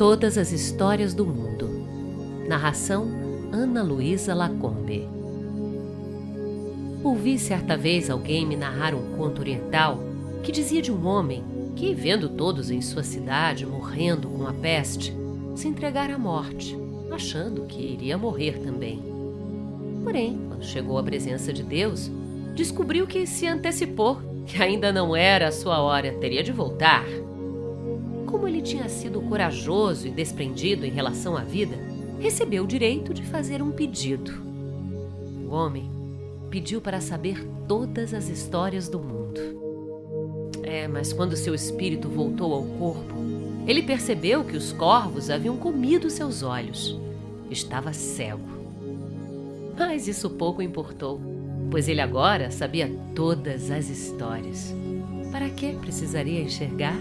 Todas as histórias do mundo. Narração Ana Luísa Lacombe. Ouvi certa vez alguém me narrar um conto oriental que dizia de um homem que, vendo todos em sua cidade morrendo com a peste, se entregara à morte, achando que iria morrer também. Porém, quando chegou à presença de Deus, descobriu que se antecipou, que ainda não era a sua hora, teria de voltar. Como ele tinha sido corajoso e desprendido em relação à vida, recebeu o direito de fazer um pedido. O homem pediu para saber todas as histórias do mundo. É, mas quando seu espírito voltou ao corpo, ele percebeu que os corvos haviam comido seus olhos. Estava cego. Mas isso pouco importou, pois ele agora sabia todas as histórias. Para que precisaria enxergar?